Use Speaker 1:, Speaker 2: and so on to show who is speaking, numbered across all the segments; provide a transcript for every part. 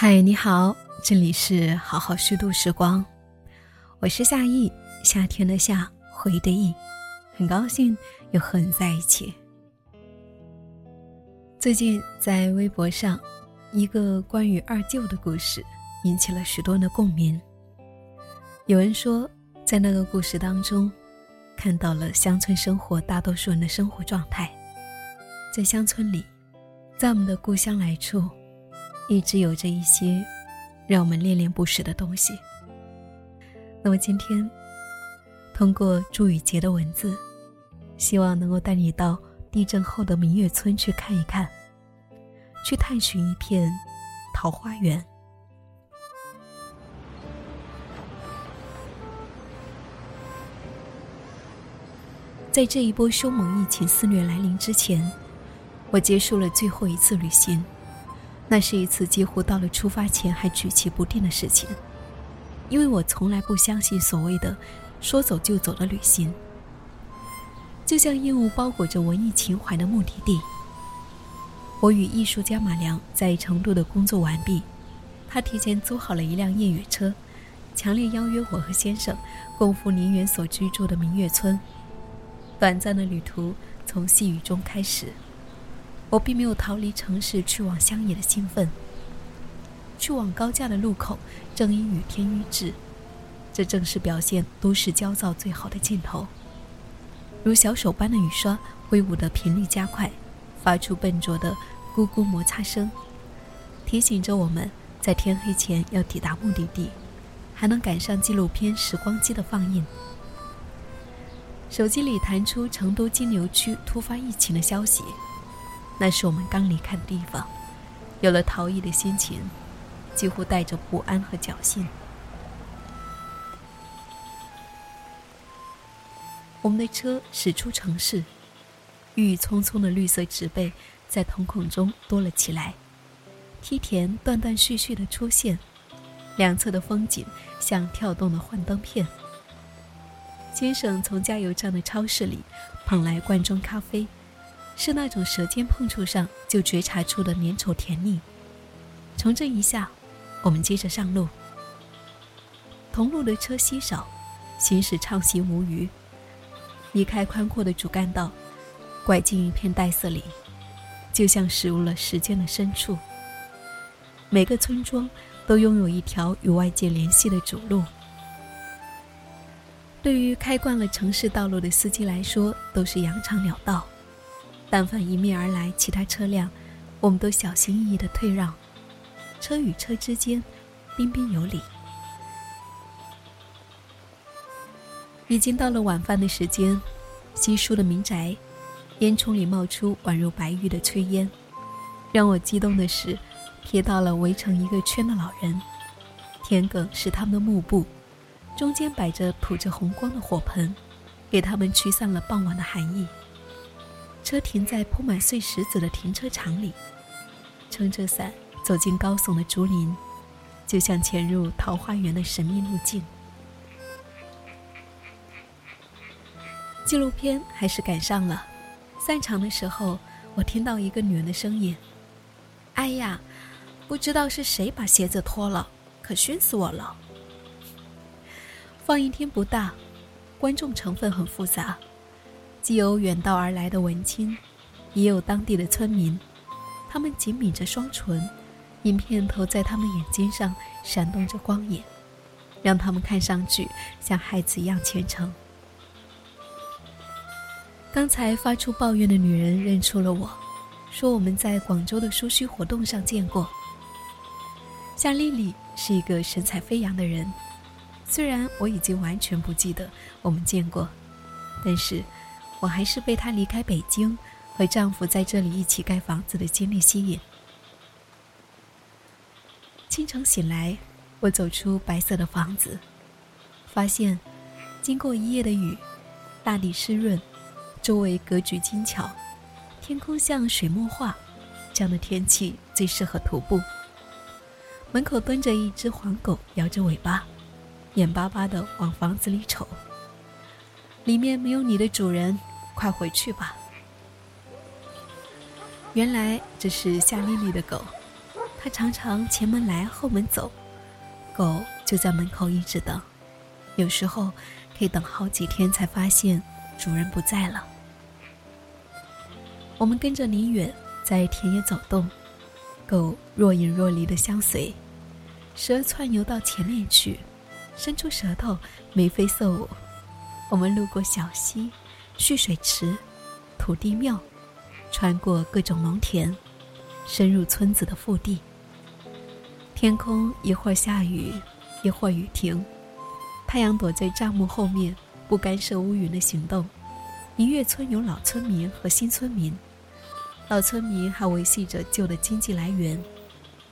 Speaker 1: 嗨，你好，这里是好好虚度时光，我是夏意，夏天的夏，回忆的意，很高兴又和你在一起。最近在微博上，一个关于二舅的故事引起了许多的共鸣。有人说，在那个故事当中，看到了乡村生活大多数人的生活状态。在乡村里，在我们的故乡来处。一直有着一些让我们恋恋不舍的东西。那么今天，通过朱雨杰的文字，希望能够带你到地震后的明月村去看一看，去探寻一片桃花源。在这一波凶猛疫情肆虐来临之前，我结束了最后一次旅行。那是一次几乎到了出发前还举棋不定的事情，因为我从来不相信所谓的“说走就走”的旅行。就像烟雾包裹着文艺情怀的目的地。我与艺术家马良在成都的工作完毕，他提前租好了一辆越野车，强烈邀约我和先生共赴宁远所居住的明月村。短暂的旅途从细雨中开始。我并没有逃离城市去往乡野的兴奋。去往高架的路口，正因雨天预至，这正是表现都市焦躁最好的镜头。如小手般的雨刷挥舞的频率加快，发出笨拙的咕咕摩擦声，提醒着我们在天黑前要抵达目的地，还能赶上纪录片时光机的放映。手机里弹出成都金牛区突发疫情的消息。那是我们刚离开的地方，有了逃逸的心情，几乎带着不安和侥幸。我们的车驶出城市，郁郁葱葱的绿色植被在瞳孔中多了起来，梯田断断续续的出现，两侧的风景像跳动的幻灯片。先生从加油站的超市里捧来罐装咖啡。是那种舌尖碰触上就觉察出的粘稠甜腻。从这一下，我们接着上路。同路的车稀少，行驶畅行无虞。离开宽阔的主干道，拐进一片黛色里，就像驶入了时间的深处。每个村庄都拥有一条与外界联系的主路。对于开惯了城市道路的司机来说，都是羊肠鸟道。但凡迎面而来其他车辆，我们都小心翼翼地退让，车与车之间彬彬有礼。已经到了晚饭的时间，稀疏的民宅，烟囱里冒出宛如白玉的炊烟。让我激动的是，瞥到了围成一个圈的老人，田埂是他们的幕布，中间摆着吐着红光的火盆，给他们驱散了傍晚的寒意。车停在铺满碎石子的停车场里，撑着伞走进高耸的竹林，就像潜入桃花源的神秘路径。纪录片还是赶上了，散场的时候，我听到一个女人的声音：“哎呀，不知道是谁把鞋子脱了，可熏死我了。”放映厅不大，观众成分很复杂。既有远道而来的文青，也有当地的村民，他们紧抿着双唇，影片投在他们眼睛上，闪动着光眼，让他们看上去像孩子一样虔诚。刚才发出抱怨的女人认出了我，说我们在广州的书虚活动上见过。夏丽丽是一个神采飞扬的人，虽然我已经完全不记得我们见过，但是。我还是被她离开北京，和丈夫在这里一起盖房子的经历吸引。清晨醒来，我走出白色的房子，发现，经过一夜的雨，大地湿润，周围格局精巧，天空像水墨画，这样的天气最适合徒步。门口蹲着一只黄狗，摇着尾巴，眼巴巴地往房子里瞅。里面没有你的主人，快回去吧。原来这是夏丽丽的狗，它常常前门来后门走，狗就在门口一直等，有时候可以等好几天才发现主人不在了。我们跟着林远在田野走动，狗若隐若离的相随，时而窜游到前面去，伸出舌头眉飞色舞。我们路过小溪、蓄水池、土地庙，穿过各种农田，深入村子的腹地。天空一会儿下雨，一会儿雨停，太阳躲在帐幕后面，不干涉乌云的行动。明月村有老村民和新村民。老村民还维系着旧的经济来源，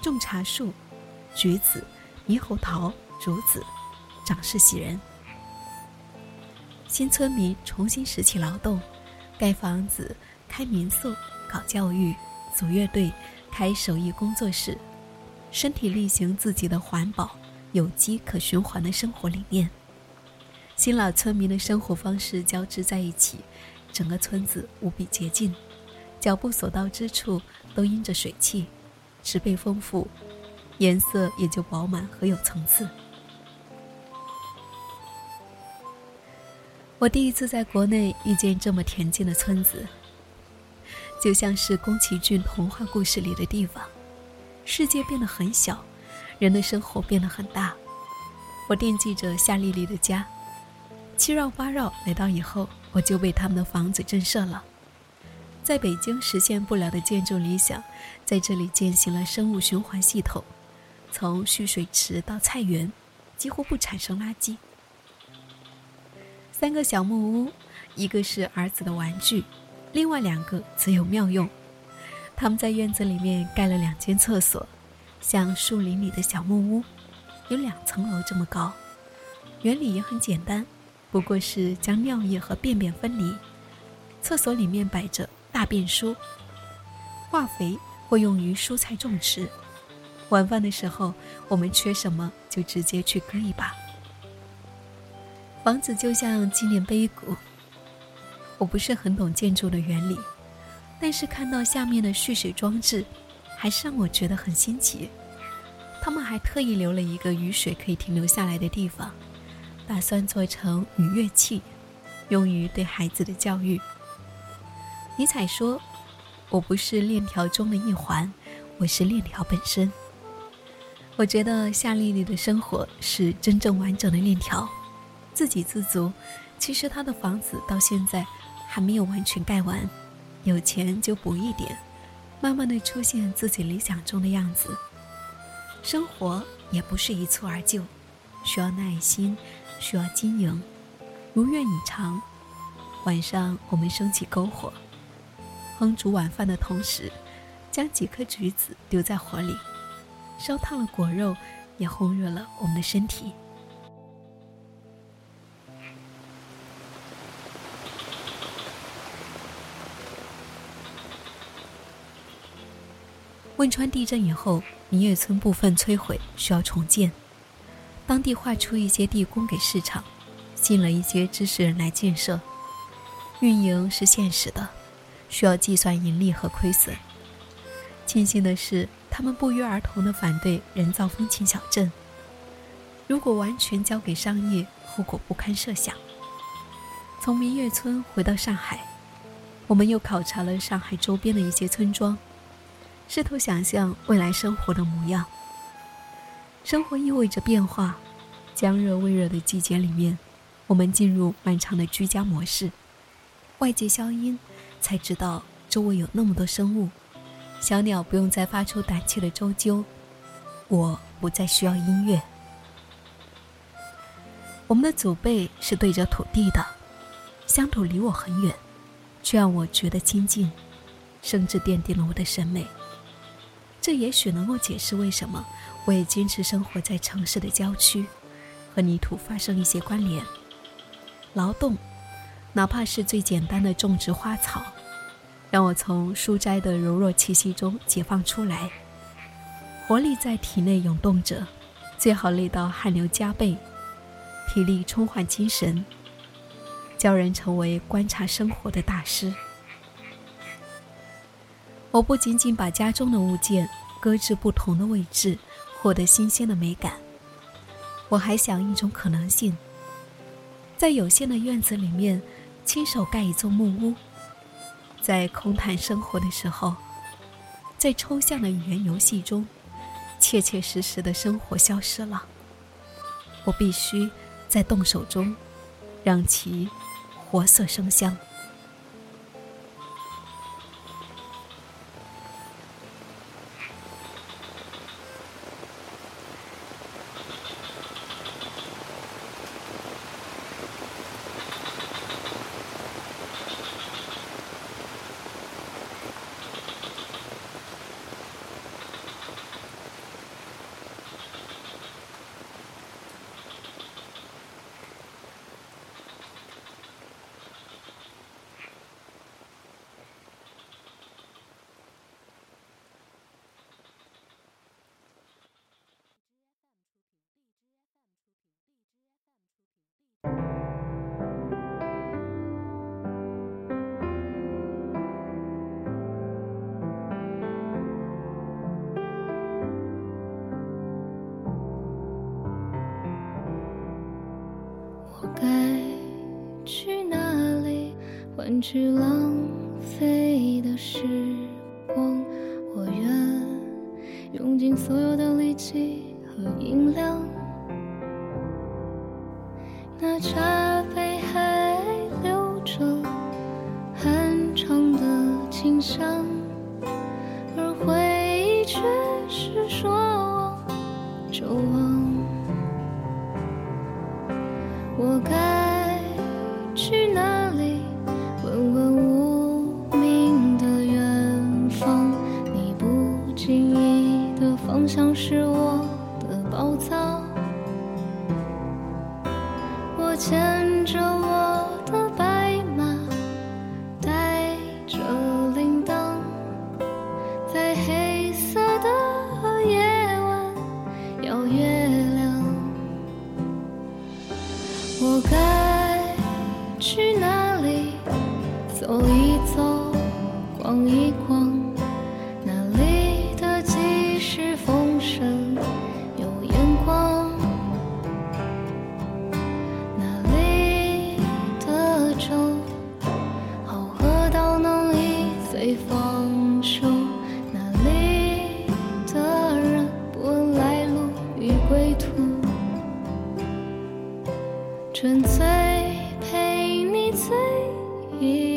Speaker 1: 种茶树、橘子、猕猴桃、竹子，长势喜人。新村民重新拾起劳动，盖房子、开民宿、搞教育、组乐队、开手艺工作室，身体力行自己的环保、有机、可循环的生活理念。新老村民的生活方式交织在一起，整个村子无比洁净。脚步所到之处都因着水汽，植被丰富，颜色也就饱满和有层次。我第一次在国内遇见这么恬静的村子，就像是宫崎骏童话故事里的地方，世界变得很小，人的生活变得很大。我惦记着夏丽丽的家，七绕八绕来到以后，我就被他们的房子震慑了。在北京实现不了的建筑理想，在这里践行了生物循环系统，从蓄水池到菜园，几乎不产生垃圾。三个小木屋，一个是儿子的玩具，另外两个则有妙用。他们在院子里面盖了两间厕所，像树林里的小木屋，有两层楼这么高。原理也很简单，不过是将尿液和便便分离。厕所里面摆着。大便书，化肥会用于蔬菜种植。晚饭的时候，我们缺什么就直接去割一把。房子就像纪念碑谷。我不是很懂建筑的原理，但是看到下面的蓄水装置，还是让我觉得很新奇。他们还特意留了一个雨水可以停留下来的地方，打算做成雨乐器，用于对孩子的教育。尼采说：“我不是链条中的一环，我是链条本身。”我觉得夏丽丽的生活是真正完整的链条，自给自足。其实他的房子到现在还没有完全盖完，有钱就补一点，慢慢的出现自己理想中的样子。生活也不是一蹴而就，需要耐心，需要经营，如愿以偿。晚上我们升起篝火。烹煮晚饭的同时，将几颗橘子丢在火里，烧烫了果肉，也烘热了我们的身体。汶川地震以后，明月村部分摧毁，需要重建。当地划出一些地供给市场，吸引了一些知识人来建设。运营是现实的。需要计算盈利和亏损。庆幸的是，他们不约而同地反对人造风情小镇。如果完全交给商业，后果不堪设想。从明月村回到上海，我们又考察了上海周边的一些村庄，试图想象未来生活的模样。生活意味着变化，将热未热的季节里面，我们进入漫长的居家模式，外界消音。才知道周围有那么多生物，小鸟不用再发出胆怯的啾啾，我不再需要音乐。我们的祖辈是对着土地的，乡土离我很远，却让我觉得亲近，甚至奠定了我的审美。这也许能够解释为什么我也坚持生活在城市的郊区，和泥土发生一些关联。劳动。哪怕是最简单的种植花草，让我从书斋的柔弱气息中解放出来，活力在体内涌动着，最好累到汗流浃背，体力充换精神，教人成为观察生活的大师。我不仅仅把家中的物件搁置不同的位置，获得新鲜的美感。我还想一种可能性，在有限的院子里面，亲手盖一座木屋，在空谈生活的时候，在抽象的语言游戏中，切切实实的生活消失了。我必须在动手中，让其活色生香。
Speaker 2: 去浪费的时光？我愿用尽所有的力气和音量。走一走，逛一逛，那里的集市风声有眼光，那里的粥好喝到能一醉方休，那里的人不问来路与归途，纯粹陪你醉一。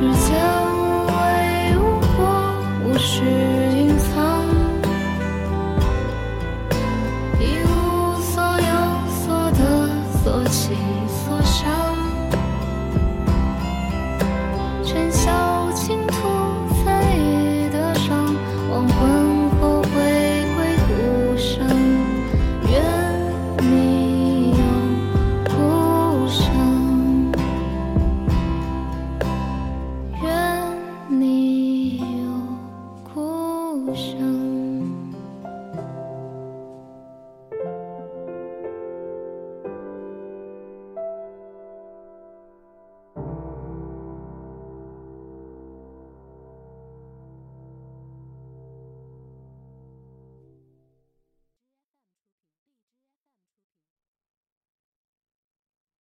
Speaker 2: 日子